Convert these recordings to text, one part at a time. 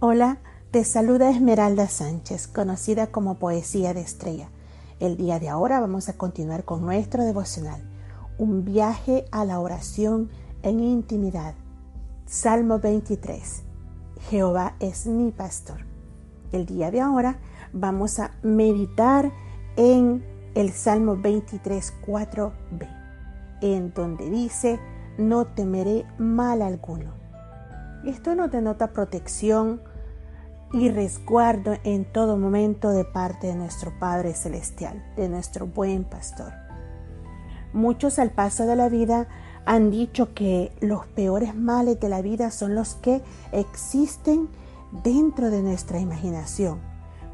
Hola, te saluda Esmeralda Sánchez, conocida como Poesía de Estrella. El día de ahora vamos a continuar con nuestro devocional, un viaje a la oración en intimidad. Salmo 23. Jehová es mi pastor. El día de ahora vamos a meditar en el Salmo 23, 4b, en donde dice, no temeré mal alguno. Esto nos denota protección, y resguardo en todo momento de parte de nuestro Padre Celestial, de nuestro buen pastor. Muchos al paso de la vida han dicho que los peores males de la vida son los que existen dentro de nuestra imaginación.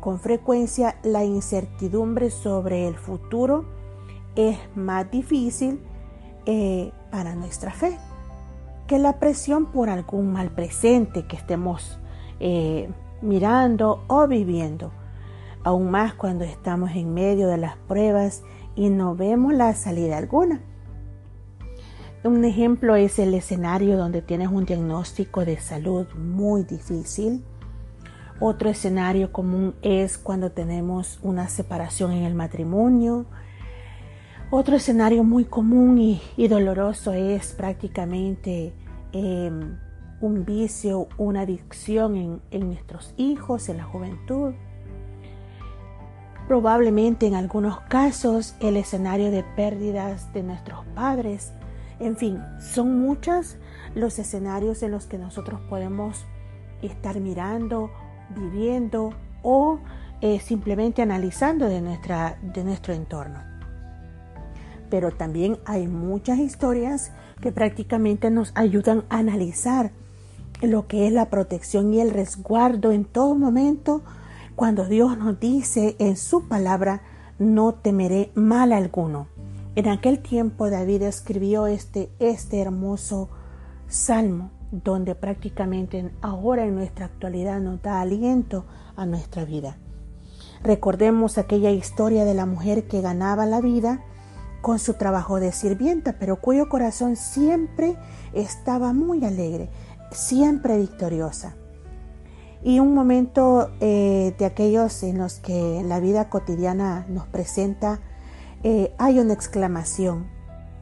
Con frecuencia la incertidumbre sobre el futuro es más difícil eh, para nuestra fe que la presión por algún mal presente que estemos eh, mirando o viviendo, aún más cuando estamos en medio de las pruebas y no vemos la salida alguna. Un ejemplo es el escenario donde tienes un diagnóstico de salud muy difícil. Otro escenario común es cuando tenemos una separación en el matrimonio. Otro escenario muy común y, doloroso es prácticamente em, un vicio, una adicción en, nuestros hijos, en la juventud. Probablemente en algunos casos el escenario de pérdidas de nuestros padres. En fin, son muchos los escenarios en los que nosotros podemos estar mirando, viviendo o eh, simplemente analizando de, nuestra, de nuestro entorno. Pero también hay muchas historias que prácticamente nos ayudan a analizar lo que es la protección y el resguardo en todo momento cuando Dios nos dice en su palabra, no temeré mal alguno. En aquel tiempo David escribió este, este hermoso salmo donde prácticamente ahora en nuestra actualidad nos da aliento a nuestra vida. Recordemos aquella historia de la mujer que ganaba la vida con su trabajo de sirvienta, pero cuyo corazón siempre estaba muy alegre siempre victoriosa. Y un momento eh, de aquellos en los que la vida cotidiana nos presenta, eh, hay una exclamación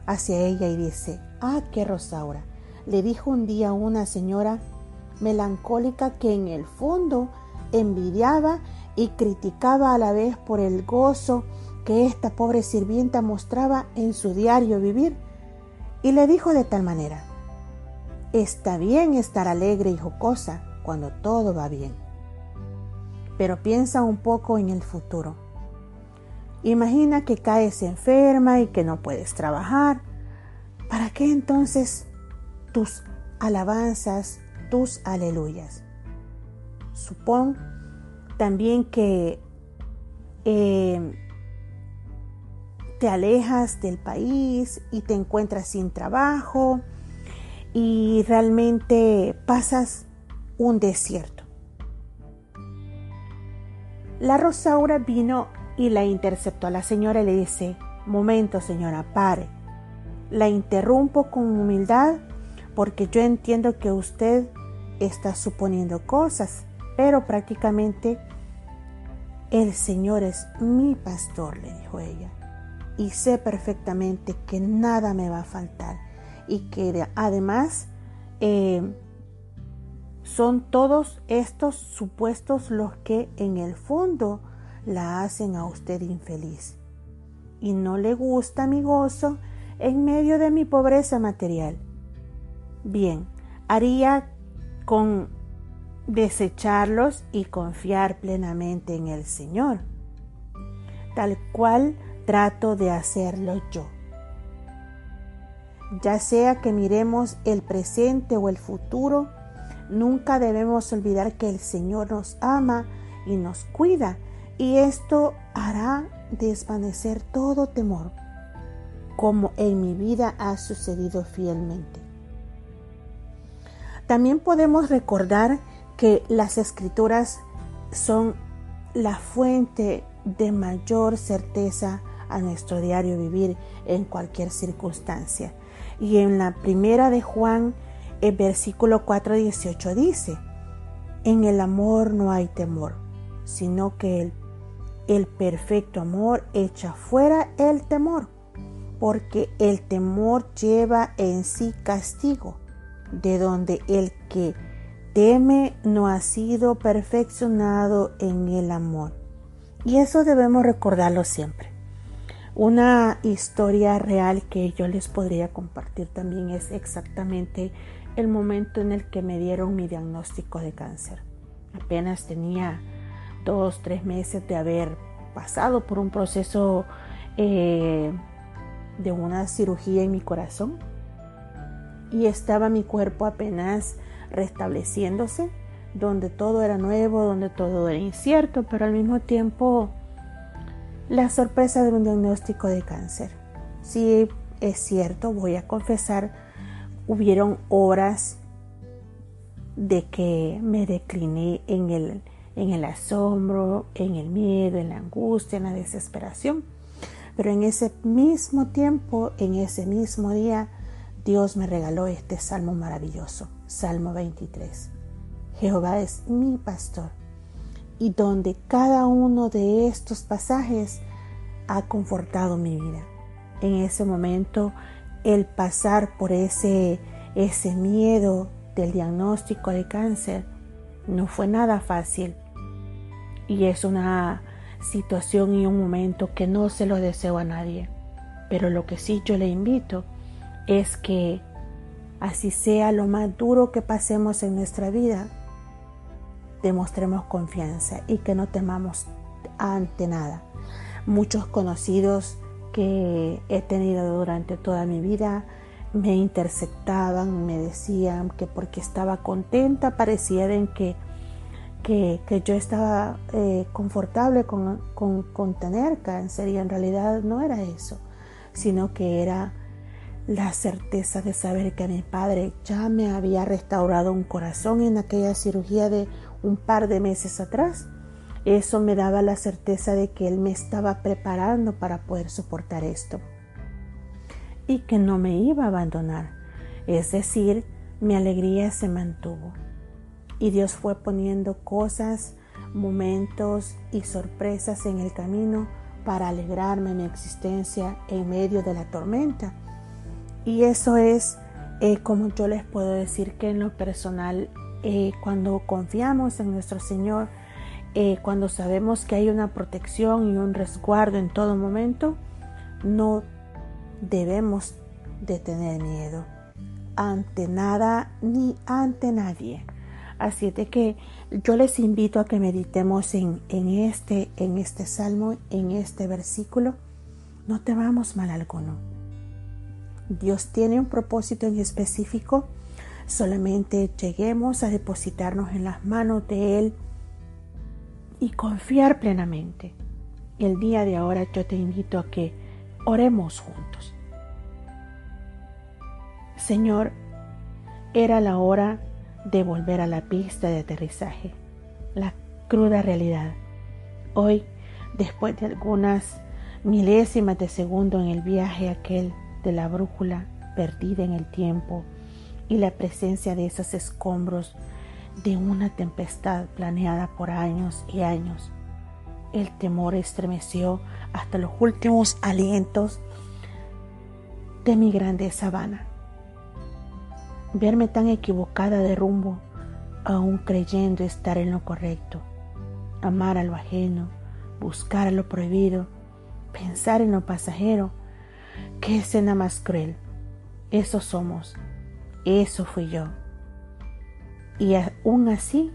hacia ella y dice, ah, qué Rosaura. Le dijo un día una señora melancólica que en el fondo envidiaba y criticaba a la vez por el gozo que esta pobre sirvienta mostraba en su diario vivir. Y le dijo de tal manera, Está bien estar alegre y jocosa cuando todo va bien. Pero piensa un poco en el futuro. Imagina que caes enferma y que no puedes trabajar. ¿Para qué entonces tus alabanzas, tus aleluyas? Supón también que eh, te alejas del país y te encuentras sin trabajo y realmente pasas un desierto. La Rosaura vino y la interceptó a la señora y le dice, momento señora, pare. La interrumpo con humildad porque yo entiendo que usted está suponiendo cosas, pero prácticamente el Señor es mi pastor, le dijo ella, y sé perfectamente que nada me va a faltar y que además eh, son todos estos supuestos los que en el fondo la hacen a usted infeliz. Y no le gusta mi gozo en medio de mi pobreza material. Bien, haría con desecharlos y confiar plenamente en el Señor, tal cual trato de hacerlo yo ya sea que miremos el presente o el futuro, nunca debemos olvidar que el Señor nos ama y nos cuida y esto hará desvanecer todo temor, como en mi vida ha sucedido fielmente. También podemos recordar que las escrituras son la fuente de mayor certeza a nuestro diario vivir en cualquier circunstancia. Y en la primera de Juan, el versículo 4.18 dice, En el amor no hay temor, sino que el, el perfecto amor echa fuera el temor, porque el temor lleva en sí castigo, de donde el que teme no ha sido perfeccionado en el amor. Y eso debemos recordarlo siempre. Una historia real que yo les podría compartir también es exactamente el momento en el que me dieron mi diagnóstico de cáncer. Apenas tenía dos, tres meses de haber pasado por un proceso eh, de una cirugía en mi corazón y estaba mi cuerpo apenas restableciéndose, donde todo era nuevo, donde todo era incierto, pero al mismo tiempo la sorpresa de un diagnóstico de cáncer. Sí, es cierto, voy a confesar, hubieron horas de que me decliné en el, en el asombro, en el miedo, en la angustia, en la desesperación. Pero en ese mismo tiempo, en ese mismo día, Dios me regaló este salmo maravilloso, Salmo 23. Jehová es mi pastor y donde cada uno de estos pasajes ha confortado mi vida. En ese momento, el pasar por ese, ese miedo del diagnóstico de cáncer no fue nada fácil. Y es una situación y un momento que no se lo deseo a nadie. Pero lo que sí yo le invito es que así sea lo más duro que pasemos en nuestra vida, demostremos confianza y que no temamos ante nada. Muchos conocidos que he tenido durante toda mi vida me interceptaban, me decían que porque estaba contenta parecía que, que, yo estaba eh, confortable con, con tener cáncer y en realidad no era eso, sino que era la certeza de saber que mi padre ya me había restaurado un corazón en aquella cirugía de un par de meses atrás. Eso me daba la certeza de que él me estaba preparando para poder soportar esto y que no me iba a abandonar. Es decir, mi alegría se mantuvo. Y Dios fue poniendo cosas, momentos y sorpresas en el camino para alegrarme mi existencia en medio de la tormenta y eso es eh, como yo les puedo decir que en lo personal, eh, cuando confiamos en nuestro Señor, eh, cuando sabemos que hay una protección y un resguardo en todo momento, no debemos de tener miedo ante nada ni ante nadie. Así de que yo les invito a que meditemos en, en, este, en este salmo, en este versículo. No temamos mal alguno Dios tiene un propósito en específico. Solamente lleguemos a depositarnos en las manos de Él y confiar plenamente. El día de ahora yo te invito a que oremos juntos. Señor, era la hora de volver a la pista de aterrizaje, la cruda realidad. Hoy, después de algunas milésimas de segundo en el viaje aquel de la brújula perdida en el tiempo y la presencia de esos escombros de una tempestad planeada por años y años. El temor estremeció hasta los últimos alientos de mi grande sabana. Verme tan equivocada de rumbo, aún creyendo estar en lo correcto, amar a lo ajeno, buscar a lo prohibido, pensar en lo pasajero, Qué escena más cruel. Eso somos. Eso fui yo. Y aún así,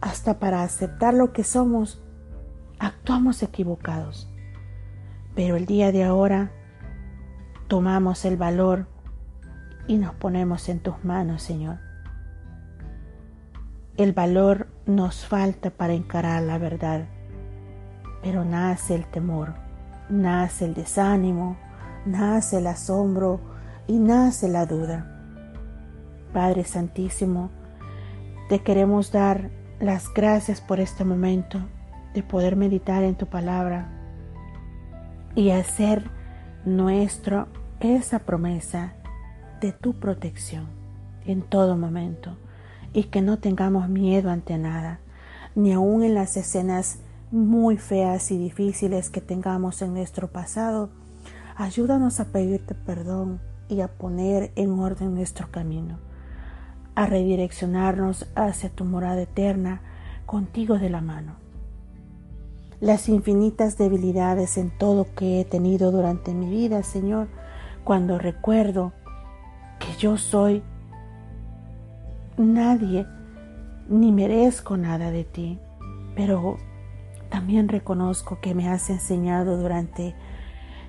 hasta para aceptar lo que somos, actuamos equivocados. Pero el día de ahora tomamos el valor y nos ponemos en tus manos, Señor. El valor nos falta para encarar la verdad, pero nace el temor, nace el desánimo, nace el asombro y nace la duda. Padre Santísimo, te queremos dar las gracias por este momento de poder meditar en tu palabra y hacer nuestro esa promesa de tu protección en todo momento, y que no tengamos miedo ante nada, ni aun en las escenas muy feas y difíciles que tengamos en nuestro pasado. Ayúdanos a pedirte perdón y a poner en orden nuestro camino, a redireccionarnos hacia tu morada eterna contigo de la mano. Las infinitas debilidades en todo que he tenido durante mi vida, Señor, cuando recuerdo que yo soy nadie ni merezco nada de ti, pero también reconozco que me has enseñado durante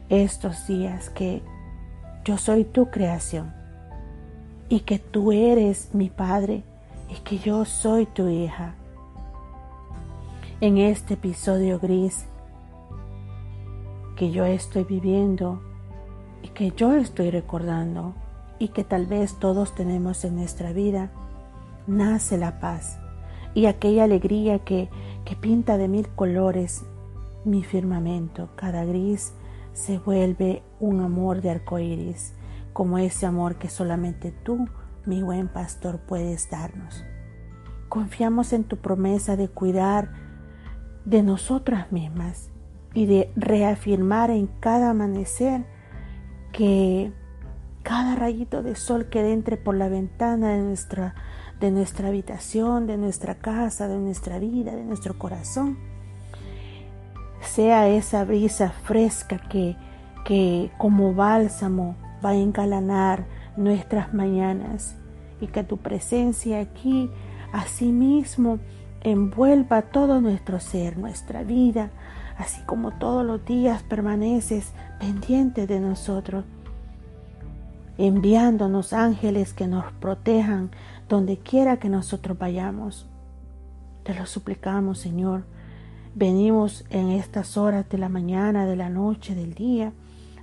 estos días que yo soy tu creación y que tú eres mi Padre y que yo soy tu hija. En este episodio gris que yo estoy viviendo y que yo estoy recordando y que tal vez todos tenemos en nuestra vida, nace la paz y aquella alegría que, que pinta de mil colores mi firmamento. Cada gris se vuelve un amor de arcoíris, como ese amor que solamente tú, mi buen pastor, puedes darnos. Confiamos en tu promesa de cuidar de nosotras mismas y de reafirmar en cada amanecer que cada rayito de sol que entre por la ventana de nuestra, de nuestra habitación, de nuestra casa, de nuestra vida, de nuestro corazón, sea esa brisa fresca que, que como bálsamo va a engalanar nuestras mañanas y que tu presencia aquí asimismo envuelva todo nuestro ser, nuestra vida, así como todos los días permaneces pendiente de nosotros, enviándonos ángeles que nos protejan donde quiera que nosotros vayamos. Te lo suplicamos, Señor. Venimos en estas horas de la mañana, de la noche, del día,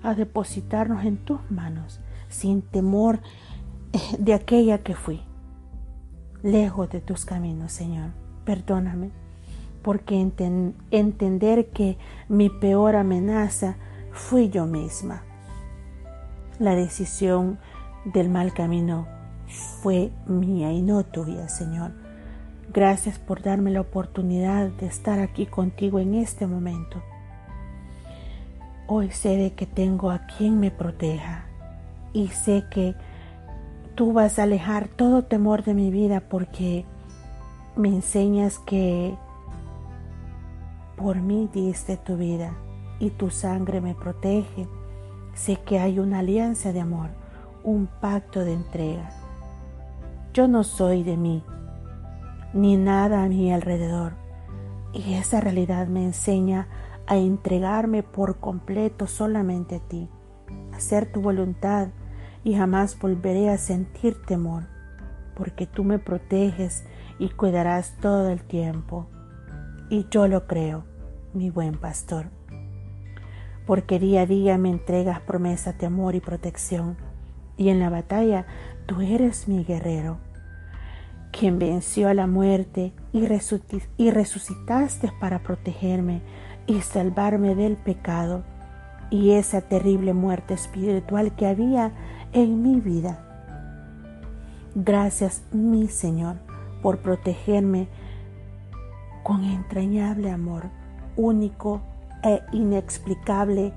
a depositarnos en tus manos, sin temor eh, de aquella que fui. Lejos de tus caminos, Señor. Perdóname, porque entender que mi peor amenaza fui yo misma. La decisión del mal camino fue mía y no tuya, Señor. Gracias por darme la oportunidad de estar aquí contigo en este momento. Hoy sé de que tengo a quien me proteja y sé que tú vas a alejar todo temor de mi vida porque me enseñas que por mí diste tu vida y tu sangre me protege. Sé que hay una alianza de amor, un pacto de entrega. Yo no soy de mí, ni nada a mi alrededor. Y esa realidad me enseña a entregarme por completo solamente a ti, hacer tu voluntad y jamás volveré a sentir temor, porque tú me proteges y cuidarás todo el tiempo. Y yo lo creo, mi buen pastor, porque día a día me entregas promesas de amor y protección, y en la batalla tú eres mi guerrero quien venció a la muerte y, resucitaste para protegerme y salvarme del pecado y esa terrible muerte espiritual que había en mi vida. Gracias, mi Señor, por protegerme con entrañable amor, único e inexplicable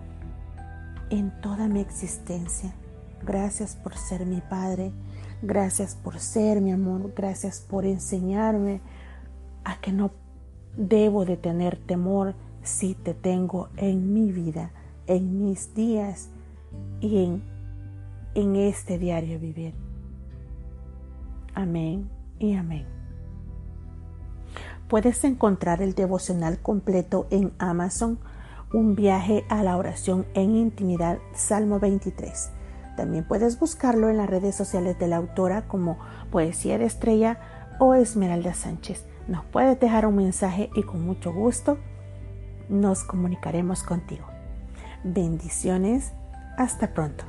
en toda mi existencia. Gracias por ser mi Padre Gracias por ser mi amor. Gracias por enseñarme a que no debo de tener temor si te tengo en mi vida, en mis días y en, en este diario vivir. Amén y amén. Puedes encontrar el devocional completo en Amazon, un viaje a la oración en intimidad, Salmo 23. También puedes buscarlo en las redes sociales de la autora como Poesía de Estrella o Esmeralda Sánchez. Nos puedes dejar un mensaje y con mucho gusto nos comunicaremos contigo. Bendiciones. Hasta pronto.